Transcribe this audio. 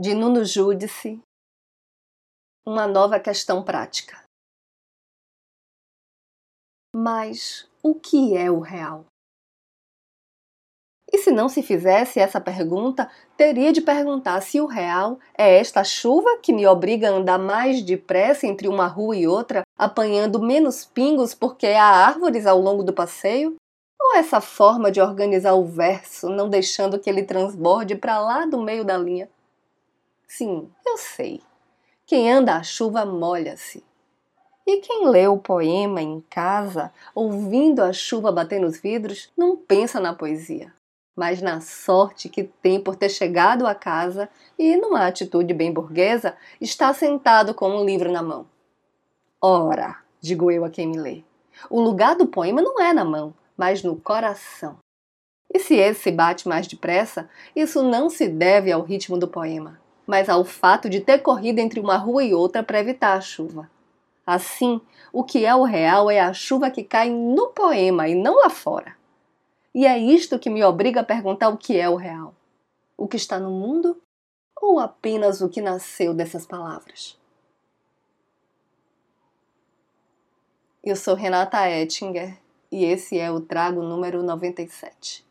de Nuno Júdice, uma nova questão prática. Mas o que é o real? E se não se fizesse essa pergunta, teria de perguntar se o real é esta chuva que me obriga a andar mais depressa entre uma rua e outra, apanhando menos pingos porque há árvores ao longo do passeio? Ou essa forma de organizar o verso, não deixando que ele transborde para lá do meio da linha? Sim, eu sei. Quem anda à chuva molha-se. E quem lê o poema em casa, ouvindo a chuva bater nos vidros, não pensa na poesia, mas na sorte que tem por ter chegado a casa e, numa atitude bem burguesa, está sentado com um livro na mão. Ora, digo eu a quem me lê, o lugar do poema não é na mão, mas no coração. E se esse bate mais depressa, isso não se deve ao ritmo do poema, mas ao fato de ter corrido entre uma rua e outra para evitar a chuva. Assim, o que é o real é a chuva que cai no poema e não lá fora. E é isto que me obriga a perguntar o que é o real: o que está no mundo ou apenas o que nasceu dessas palavras? Eu sou Renata Ettinger e esse é o Trago número 97.